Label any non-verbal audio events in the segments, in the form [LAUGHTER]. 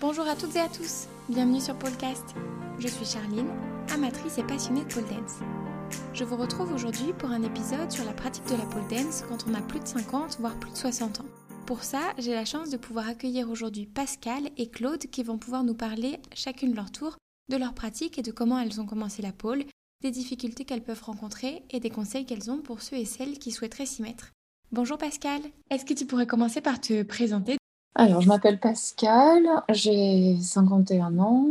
Bonjour à toutes et à tous, bienvenue sur Polecast. Je suis Charline, amatrice et passionnée de pole dance. Je vous retrouve aujourd'hui pour un épisode sur la pratique de la pole dance quand on a plus de 50 voire plus de 60 ans. Pour ça, j'ai la chance de pouvoir accueillir aujourd'hui Pascal et Claude qui vont pouvoir nous parler chacune leur tour de leur pratique et de comment elles ont commencé la pole, des difficultés qu'elles peuvent rencontrer et des conseils qu'elles ont pour ceux et celles qui souhaiteraient s'y mettre. Bonjour Pascal, est-ce que tu pourrais commencer par te présenter alors, je m'appelle Pascal, j'ai 51 ans,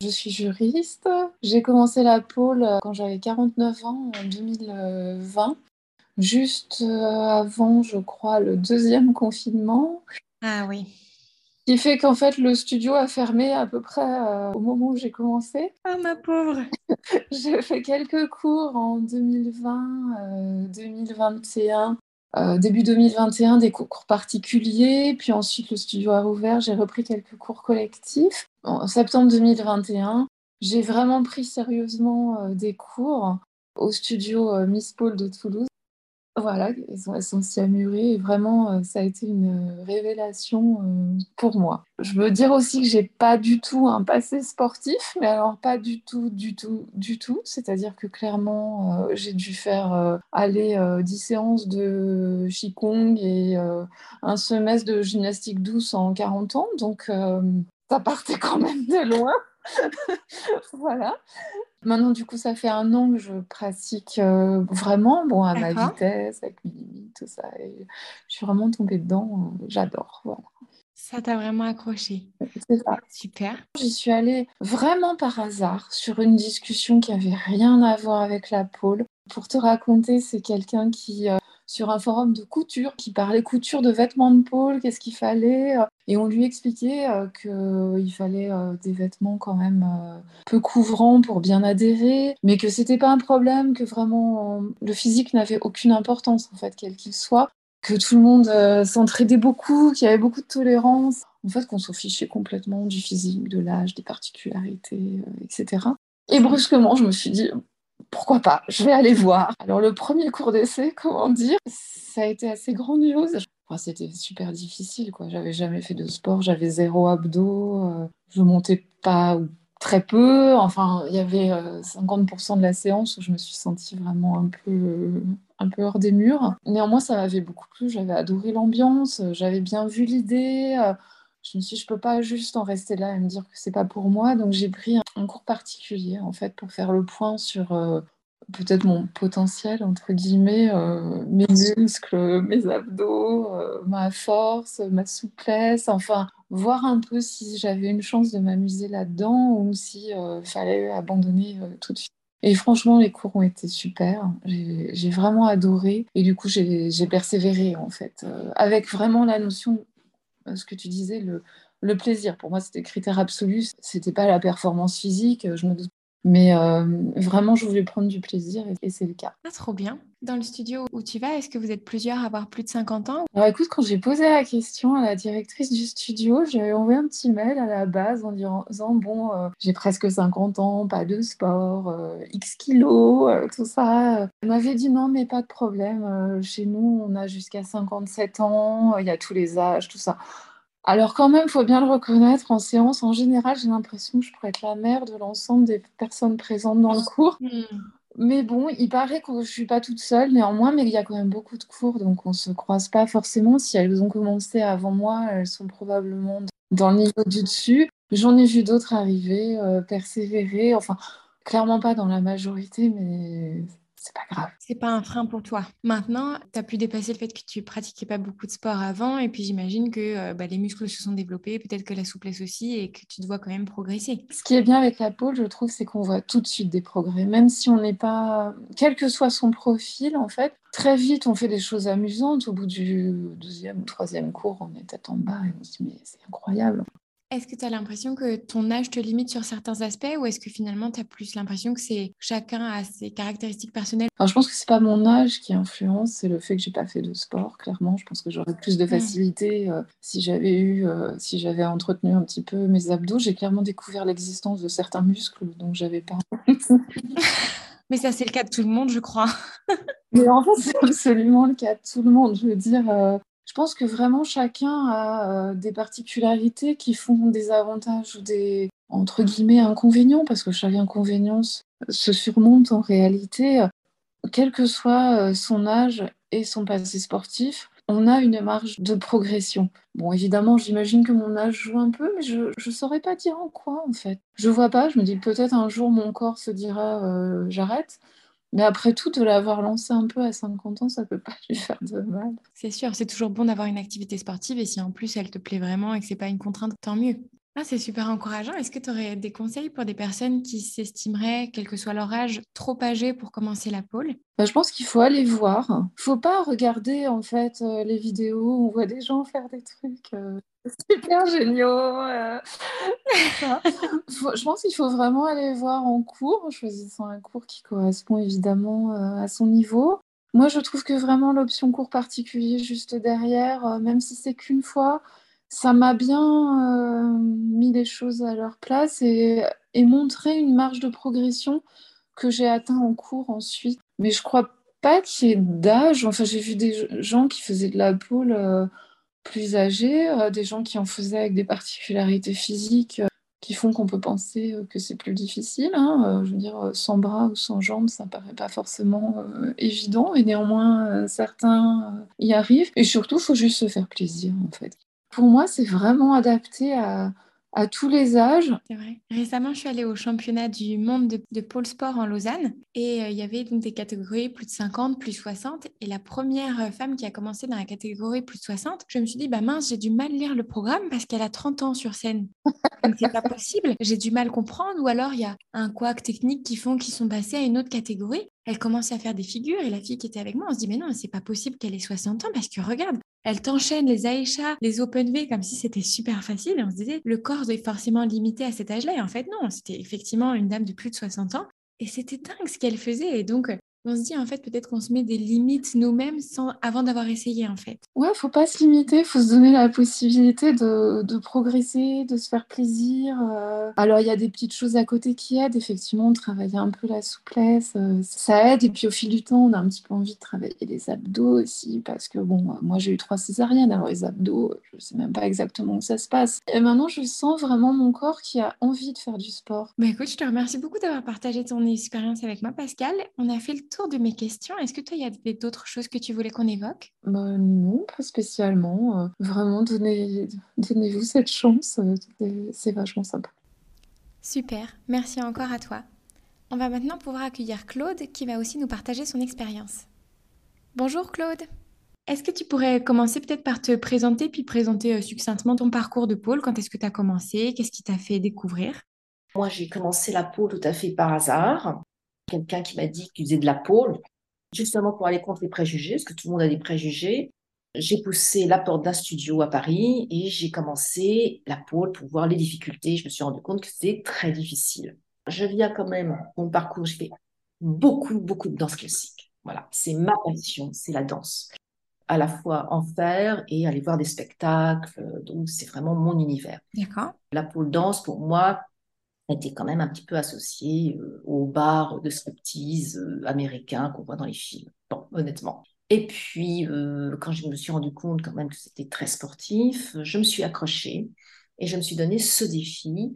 je suis juriste. J'ai commencé la pôle quand j'avais 49 ans, en 2020, juste euh, avant, je crois, le deuxième confinement. Ah oui. Ce qui fait qu'en fait, le studio a fermé à peu près euh, au moment où j'ai commencé. Ah, ma pauvre [LAUGHS] J'ai fait quelques cours en 2020, 2021 euh, début 2021 des cours particuliers, puis ensuite le studio a rouvert, j'ai repris quelques cours collectifs. En septembre 2021, j'ai vraiment pris sérieusement euh, des cours au studio euh, Miss Paul de Toulouse. Voilà, elles sont, elles sont et vraiment, euh, ça a été une révélation euh, pour moi. Je veux dire aussi que j'ai pas du tout un passé sportif, mais alors pas du tout, du tout, du tout. C'est-à-dire que clairement, euh, j'ai dû faire euh, aller 10 séances de Qigong et un semestre de gymnastique douce en 40 ans. Donc, ça partait quand même de loin. [LAUGHS] voilà. Maintenant, du coup, ça fait un an que je pratique euh, vraiment, bon, à ma vitesse, avec mes limites, tout ça. Et je suis vraiment tombée dedans. Euh, J'adore. Voilà. Ça t'a vraiment accroché. C'est ça. Super. J'y suis allée vraiment par hasard sur une discussion qui avait rien à voir avec la pôle. Pour te raconter, c'est quelqu'un qui, euh, sur un forum de couture, qui parlait couture de vêtements de pôle, qu'est-ce qu'il fallait. euh, et on lui expliquait euh, qu'il fallait euh, des vêtements quand même peu couvrants pour bien adhérer, mais que c'était pas un problème, que vraiment le physique n'avait aucune importance en fait, quel qu'il soit, que tout le monde s'entraidait beaucoup, qu'il y avait beaucoup de tolérance. En fait, qu'on s'en fichait complètement du physique, de l'âge, des particularités, etc. Et brusquement, je me suis dit, pourquoi pas, je vais aller voir. Alors le premier cours d'essai, comment dire, ça a été assez grandiose. C'était super difficile, quoi. J'avais jamais fait de sport, j'avais zéro abdos, euh, je montais pas ou très peu. Enfin, il y avait euh, 50% de la séance où je me suis sentie vraiment un peu, euh, un peu hors des murs. Néanmoins, ça m'avait beaucoup plu, j'avais adoré l'ambiance, euh, j'avais bien vu l'idée. Je me suis dit, je peux pas juste en rester là et me dire que c'est pas pour moi. Donc j'ai pris un, cours particulier, en fait, pour faire le point sur euh, peut-être mon potentiel, entre guillemets, euh, mes muscles, [LAUGHS] mes abdos, euh, ma force, ma souplesse, enfin, voir un peu si j'avais une chance de m'amuser là-dedans ou si fallait abandonner tout de suite. Et franchement, les cours ont été super. J'ai vraiment adoré. Et du coup, j'ai persévéré, en fait, avec vraiment la notion, ce que tu disais, le, le plaisir. Pour moi, c'était critère absolu. C'était pas la performance physique, je me mais euh, vraiment, je voulais prendre du plaisir et, et c'est le cas. Ah, trop bien. Dans le studio où tu vas, est-ce que vous êtes plusieurs à avoir plus de 50 ans? Alors écoute, quand j'ai posé la question à la directrice du studio, j'avais envoyé un petit mail à la base en disant, bon, euh, j'ai presque 50 ans, pas de sport, euh, X kilos, tout ça. Elle m'avait dit non, mais pas de problème. chez nous, on a jusqu'à 57 ans, il y a tous les âges, tout ça. Alors quand même, il faut bien le reconnaître, en séance, en général, j'ai l'impression que je pourrais être la mère de l'ensemble des personnes présentes dans le cours. Mais bon, il paraît que je ne suis pas toute seule néanmoins, mais il y a quand même beaucoup de cours, donc on ne se croise pas forcément. Si elles ont commencé avant moi, elles sont probablement dans le niveau du dessus. J'en ai vu d'autres arriver, euh, persévérer, enfin, clairement pas dans la majorité, mais c'est pas grave. C'est pas un frein pour toi. Maintenant, tu as pu dépasser le fait que tu pratiquais pas beaucoup de sport avant, et puis j'imagine que euh, bah, les muscles se sont développés, peut-être que la souplesse aussi, et que tu dois quand même progresser. Ce qui est bien avec la pôle, je trouve, c'est qu'on voit tout de suite des progrès, même si on n'est pas, quel que soit son profil, en fait, très vite on fait des choses amusantes. Au bout du deuxième ou troisième cours, on est tête en bas et on se dit mais c'est incroyable. Est-ce que tu as l'impression que ton âge te limite sur certains aspects ou est-ce que finalement tu as plus l'impression que c'est chacun a ses caractéristiques personnelles? Alors, je pense que c'est pas mon âge qui influence, c'est le fait que j'ai pas fait de sport. Clairement, je pense que j'aurais plus de facilité euh, si j'avais eu, euh, si j'avais entretenu un petit peu mes abdos. J'ai clairement découvert l'existence de certains muscles, donc j'avais pas. [LAUGHS] Mais ça, c'est le cas de tout le monde, je crois. Mais en fait, c'est absolument le cas de tout le monde. Je veux dire, euh, Je pense que vraiment chacun a des particularités qui font des avantages ou des entre guillemets inconvénients, parce que chaque inconvénient se surmonte en réalité, quel que soit son âge et son passé sportif on a une marge de progression. Bon, évidemment, j'imagine que mon âge joue un peu, mais je ne saurais pas dire en quoi, en fait. Je vois pas, je me dis peut-être un jour mon corps se dira euh, j'arrête. Mais après tout, de l'avoir lancé un peu à 50 ans, ça peut pas [LAUGHS] lui faire de mal. C'est sûr, c'est toujours bon d'avoir une activité sportive et si en plus elle te plaît vraiment et que c'est pas une contrainte, tant mieux. Ah, c'est super encourageant. Est-ce que tu aurais des conseils pour des personnes qui s'estimeraient, quel que soit leur âge, trop âgées pour commencer la pole? Bah, Je pense qu'il faut aller voir. Il faut pas regarder en fait euh, les vidéos où on voit des gens faire des trucs euh, [LAUGHS] super géniaux. Euh, je pense qu'il faut vraiment aller voir en cours, en choisissant un cours qui correspond évidemment à son niveau. Moi, je trouve que vraiment l'option cours particulier juste derrière, même si c'est qu'une fois, ça m'a bien euh, mis les choses à leur place et, montré une marge de progression que j'ai atteint en cours ensuite. Mais je crois pas qu'il y ait d'âge. Enfin, j'ai vu des gens qui faisaient de la poule euh, plus âgés, euh, des gens qui en faisaient avec des particularités physiques qui font qu'on peut penser que c'est plus difficile. Hein. je veux dire, sans bras ou sans jambes, ça paraît pas forcément évident, et néanmoins, certains y arrivent. Et surtout, il faut juste se faire plaisir, en fait pour moi, c'est vraiment adapté à, tous les âges. C'est vrai. Récemment, je suis allée au championnat du monde de, pôle sport en Lausanne et euh, il y avait donc des catégories plus de 50, plus 60. Et la première femme qui a commencé dans la catégorie plus de 60, je me suis dit, bah mince, j'ai du mal lire le programme parce qu'elle a 30 ans sur scène. C'est pas possible. J'ai du mal comprendre ou alors il y a un couac technique qui font qu'ils sont passés à une autre catégorie. Elle commence à faire des figures et la fille qui était avec moi, on se dit mais non, c'est pas possible qu'elle ait 60 ans parce que regarde, elle t'enchaîne les Aïcha, les Open V comme si c'était super facile. Et on se disait, le corps est forcément limité à cet âge-là. Et en fait, non, c'était effectivement une dame de plus de 60 ans. Et c'était dingue ce qu'elle faisait. Et donc, on se dit en fait peut-être qu'on se met des limites nous-mêmes sans avant d'avoir essayé en fait. Ouais, faut pas se limiter, faut se donner la possibilité de, de progresser, de se faire plaisir. Euh. Alors il y a des petites choses à côté qui aident, effectivement, travailler un peu la souplesse, euh, ça aide. Et puis au fil du temps, on a un petit peu envie de travailler les abdos aussi, parce que bon, moi j'ai eu trois césariennes, alors les abdos, je sais même pas exactement où ça se passe. Et maintenant, je sens vraiment mon corps qui a envie de faire du sport. Bah écoute, je te remercie beaucoup d'avoir partagé ton expérience avec moi, Pascal. On a fait le tour de mes questions. Est-ce que toi, il y a d'autres choses que tu voulais qu'on évoque? Bah, Non, pas spécialement. Euh, vraiment, donnez, donnez-vous cette chance. Euh, c'est vachement sympa. Super, merci encore à toi. On va maintenant pouvoir accueillir Claude qui va aussi nous partager son expérience. Bonjour Claude. Est-ce que tu pourrais commencer peut-être par te présenter puis présenter euh, succinctement ton parcours de pôle? Quand est-ce que tu as commencé? Qu'est-ce qui t'a fait découvrir? Moi, j'ai commencé la pôle tout à fait par hasard quelqu'un qui m'a dit qu'il faisait de la pôle, justement pour aller contre les préjugés, parce que tout le monde a des préjugés. J'ai poussé la porte d'un studio à Paris et j'ai commencé la pôle pour voir les difficultés. Je me suis rendu compte que c'était très difficile. Je viens quand même, mon parcours, j'ai fait beaucoup, beaucoup de danse classique. Voilà, c'est ma passion, c'est la danse. À la fois en faire et aller voir des spectacles. Donc, c'est vraiment mon univers. D'accord. La pôle danse, pour moi, était quand même un petit peu associé euh, aux bars de striptease euh, américains qu'on voit dans les films. Bon, honnêtement. Et puis, euh, quand je me suis rendu compte quand même que c'était très sportif, je me suis accrochée et je me suis donné ce défi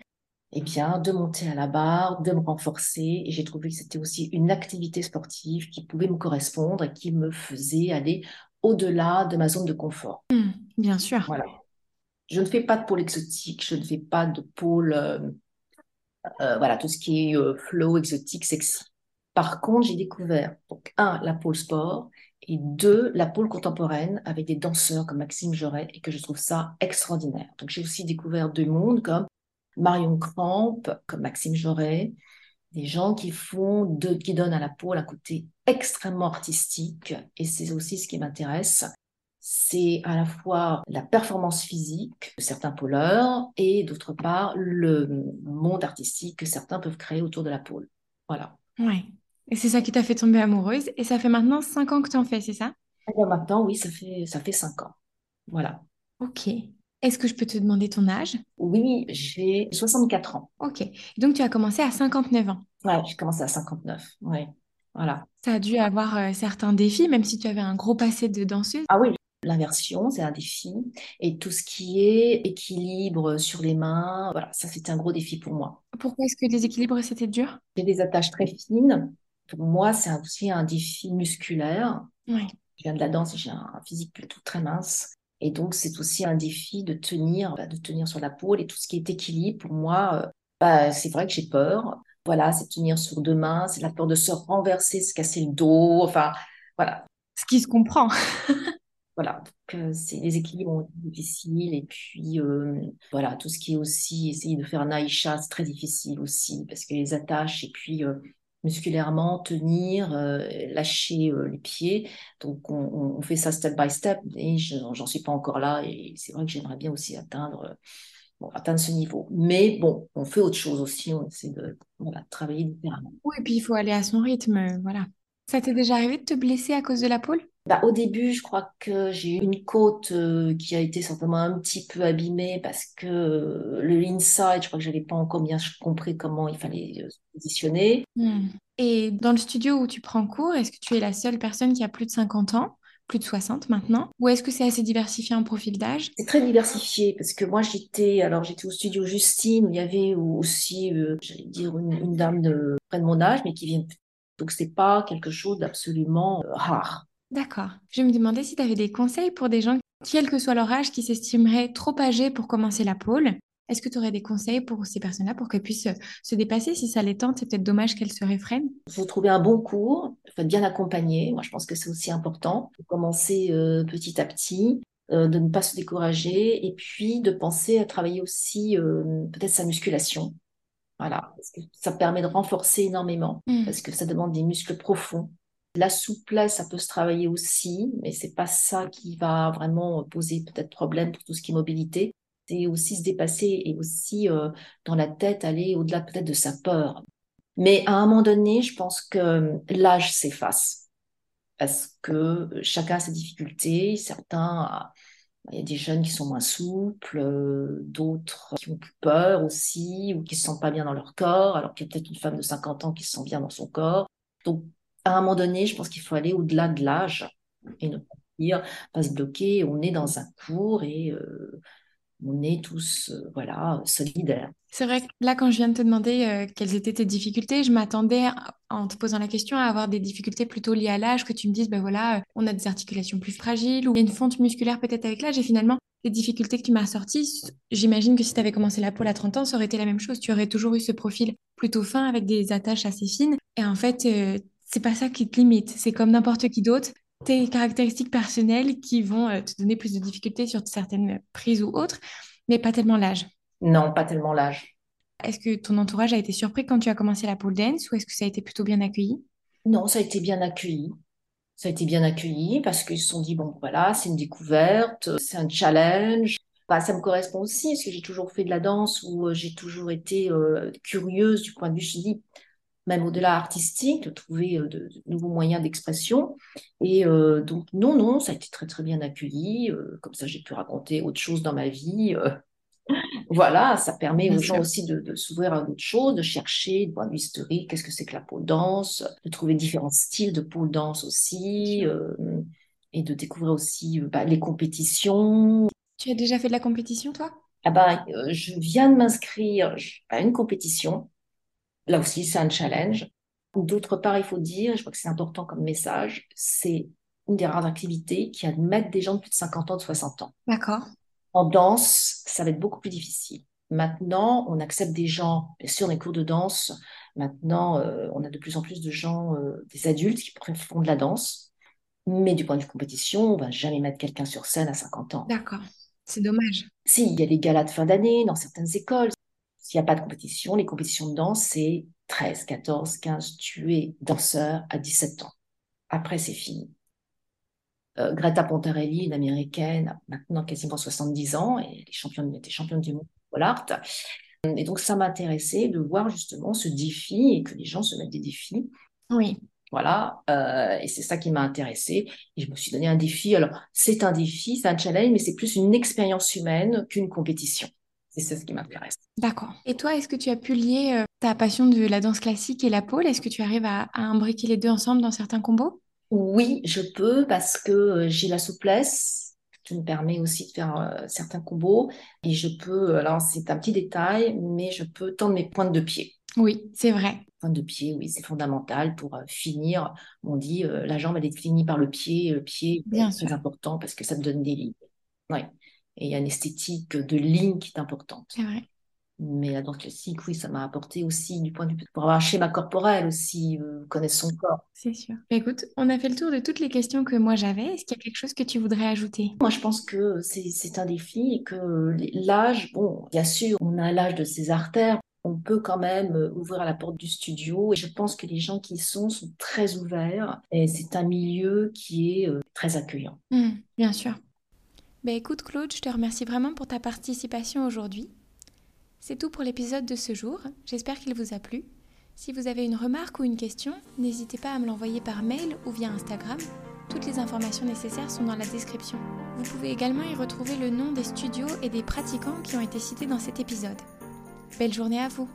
eh bien, de monter à la barre, de me renforcer. Et j'ai trouvé que c'était aussi une activité sportive qui pouvait me correspondre et qui me faisait aller au-delà de ma zone de confort. Mmh, bien sûr. Voilà. Je ne fais pas de pôle exotique, je ne fais pas de pôle euh, voilà, tout ce qui est euh, flow, exotique, sexy. Par contre, j'ai découvert, donc, un, la pôle sport, et deux, la pôle contemporaine avec des danseurs comme Maxime Joret, et que je trouve ça extraordinaire. Donc, j'ai aussi découvert deux mondes comme Marion Cramp, comme Maxime Joret, des gens qui font, de, qui donnent à la pôle un côté extrêmement artistique, et c'est aussi ce qui m'intéresse c'est à la fois la performance physique de certains pôleurs et d'autre part le monde artistique que certains peuvent créer autour de la pôle. Voilà. Oui. Et c'est ça qui t'a fait tomber amoureuse. Et ça fait maintenant cinq ans que tu en fais, c'est ça? Eh Maintenant, oui, ça fait, ça fait cinq ans. Voilà. Ok. Est-ce que je peux te demander ton âge? Oui, j'ai 64 ans. Ok. Donc, tu as commencé à 59 ans Oui, j'ai commencé à 59. Oui. Voilà. Ça a dû avoir euh, certains défis, même si tu avais un gros passé de danseuse. Ah oui, l'inversion, c'est un défi. Et tout ce qui est équilibre sur les mains, voilà, ça c'était un gros défi pour moi. Pourquoi est-ce que les équilibres c'était dur? J'ai des attaches très fines. Pour moi, c'est aussi un défi musculaire. Oui. Je viens de la danse et j'ai un physique plutôt très mince. Et donc, c'est aussi un défi de tenir, bah, de tenir sur la pôle et tout ce qui est équilibre. Pour moi, euh, bah, c'est vrai que j'ai peur. Voilà, c'est tenir sur deux mains, c'est la peur de se renverser, se casser le dos. Enfin, voilà. Ce qui se comprend. [LAUGHS] Voilà, donc euh, c'est les équilibres difficiles et puis euh, voilà tout ce qui est aussi essayer de faire un aïcha c'est très difficile aussi parce que les attaches et puis musculairement, tenir, euh, lâcher euh, les pieds. Donc, on, fait ça step by step et j'en suis pas encore là. Et c'est vrai que j'aimerais bien aussi atteindre, atteindre ce niveau. Mais bon, on fait autre chose aussi. On essaie de travailler différemment. Oui, et puis il faut aller à son rythme. Voilà. Ça t'est déjà arrivé de te blesser à cause de la pôle bah, au début, je crois que j'ai eu une côte euh, qui a été certainement un petit peu abîmée parce que le inside, je crois que j'avais pas encore bien compris comment il fallait se positionner. Hmm. Et dans le studio où tu prends cours, est-ce que tu es la seule personne qui a plus de 50 ans plus de 60 maintenant? Ou est-ce que c'est assez diversifié en profil d'âge? C'est très diversifié parce que moi j'étais alors j'étais au studio Justine où il y avait aussi euh, j'allais dire une, dame de près de mon âge mais qui vient donc c'est pas quelque chose d'absolument euh, rare. D'accord. Je me demandais si tu avais des conseils pour des gens, quel que soit leur âge, qui s'estimeraient trop âgés pour commencer la pôle est-ce que tu aurais des conseils pour ces personnes-là pour qu'elles puissent se dépasser Si ça les tente, c'est peut-être dommage qu'elles se réfrènent. Il faut trouver un bon cours, il faut être bien accompagné. Moi, je pense que c'est aussi important. Il faut commencer euh, petit à petit, euh, de ne pas se décourager et puis de penser à travailler aussi euh, peut-être sa musculation. Voilà, parce que ça permet de renforcer énormément, mmh. parce que ça demande des muscles profonds. La souplesse, ça peut se travailler aussi, mais c'est pas ça qui va vraiment poser peut-être problème pour tout ce qui est mobilité c'est aussi se dépasser et aussi euh, dans la tête aller au-delà peut-être de sa peur. Mais à un moment donné, je pense que euh, l'âge s'efface parce que chacun a ses difficultés. Certains, il y a des jeunes qui sont moins souples, euh, d'autres qui ont plus peur aussi ou qui se sentent pas bien dans leur corps, alors qu'il y a peut-être une femme de 50 ans qui se sent bien dans son corps. Donc, à un moment donné, je pense qu'il faut aller au-delà de l'âge et ne pas se bloquer. On est dans un cours et on est tous euh, voilà solidaires. C'est vrai que là, quand je viens de te demander euh, quelles étaient tes difficultés, je m'attendais, en te posant la question, à avoir des difficultés plutôt liées à l'âge, que tu me dises, ben voilà, euh, on a des articulations plus fragiles ou il y a une fonte musculaire peut-être avec l'âge. Et finalement, les difficultés que tu m'as sorties, j'imagine que si tu avais commencé la pôle à 30 ans, ça aurait été la même chose. Tu aurais toujours eu ce profil plutôt fin avec des attaches assez fines. Et en fait, c'est pas ça qui te limite. C'est comme n'importe qui d'autre tes caractéristiques personnelles qui vont euh, te donner plus de difficultés sur certaines prises ou autres, mais pas tellement l'âge. Non, pas tellement l'âge. Est-ce que ton entourage a été surpris quand tu as commencé la pole dance ou est-ce que ça a été plutôt bien accueilli? Non, ça a été bien accueilli. Ça a été bien accueilli parce qu'ils se sont dit, bon, voilà, c'est une découverte, c'est un challenge. Bah, ça me correspond aussi parce que j'ai toujours fait de la danse où euh, j'ai toujours été euh, curieuse du point de vue, dis, même au-delà artistique, de trouver euh, de, nouveaux moyens d'expression. Et euh, donc, non, non, ça a été très, très bien accueilli. Euh, comme ça, j'ai pu raconter autre chose dans ma vie. [LAUGHS] voilà, ça permet aux gens aussi de, s'ouvrir à d'autres choses, de chercher, de point de vue historique, qu'est-ce que c'est que la pole danse, de trouver différents styles de pole danse aussi, et de découvrir aussi bah, les compétitions. Tu as déjà fait de la compétition, toi? Ah bah, Je viens de m'inscrire à une compétition Là aussi, c'est un challenge. D'autre part, il faut dire, je crois que c'est important comme message, c'est une des rares activités qui admettent des gens de plus de 50 ans, de 60 ans. D'accord. En danse, ça va être beaucoup plus difficile. Maintenant, on accepte des gens, bien sûr, les cours de danse. Maintenant, euh, on a de plus en plus de gens, euh, des adultes qui font de la danse. Mais du point de vue compétition, on va jamais mettre quelqu'un sur scène à 50 ans. D'accord. C'est dommage. Si, il y a des galas de fin d'année dans certaines écoles. S'il n'y a pas de compétition, les compétitions de danse, c'est 13, 14, 15. Tu es danseur à 17 ans. Après, c'est fini. Euh, Greta Pontarelli, une américaine, maintenant quasiment 70 ans, et elle championne, était championne du monde pour l'art. Et donc, ça m'intéressait de voir justement ce défi et que les gens se mettent des défis. Oui. Voilà, euh, et c'est ça qui m'a intéressée. Et je me suis donné un défi. Alors, c'est un défi, c'est un challenge, mais c'est plus une expérience humaine qu'une compétition c'est ce qui m'intéresse. D'accord. Et toi, est-ce que tu as pu lier euh, ta passion de la danse classique et la pole? Est-ce que tu arrives à, imbriquer les deux ensemble dans certains combos? Oui, je peux parce que euh, j'ai la souplesse qui me permet aussi de faire euh, certains combos. Et je peux, alors c'est un petit détail, mais je peux tendre mes pointes de pied. Oui, c'est vrai. Pointe de pied, oui, c'est fondamental pour euh, finir. On dit la jambe, elle est finie par le pied. Le pied, c'est important parce que ça te donne des lignes. Oui. Et il y a une esthétique de ligne qui est importante. C'est vrai. Mais la danse classique, oui, ça m'a apporté aussi du point de vue pour avoir un schéma corporel aussi, euh, connaître son corps. C'est sûr. Bah, écoute, on a fait le tour de toutes les questions que moi j'avais. Est-ce qu'il y a quelque chose que tu voudrais ajouter? Moi, je pense que c'est un défi et que l'âge, bon, bien sûr, on a l'âge de ses artères. On peut quand même euh, ouvrir la porte du studio et je pense que les gens qui y sont sont très ouverts et c'est un milieu qui est euh, très accueillant. Mmh, bien sûr. Ben écoute Claude, je te remercie vraiment pour ta participation aujourd'hui. C'est tout pour l'épisode de ce jour, j'espère qu'il vous a plu. Si vous avez une remarque ou une question, n'hésitez pas à me l'envoyer par mail ou via Instagram. Toutes les informations nécessaires sont dans la description. Vous pouvez également y retrouver le nom des studios et des pratiquants qui ont été cités dans cet épisode. Belle journée à vous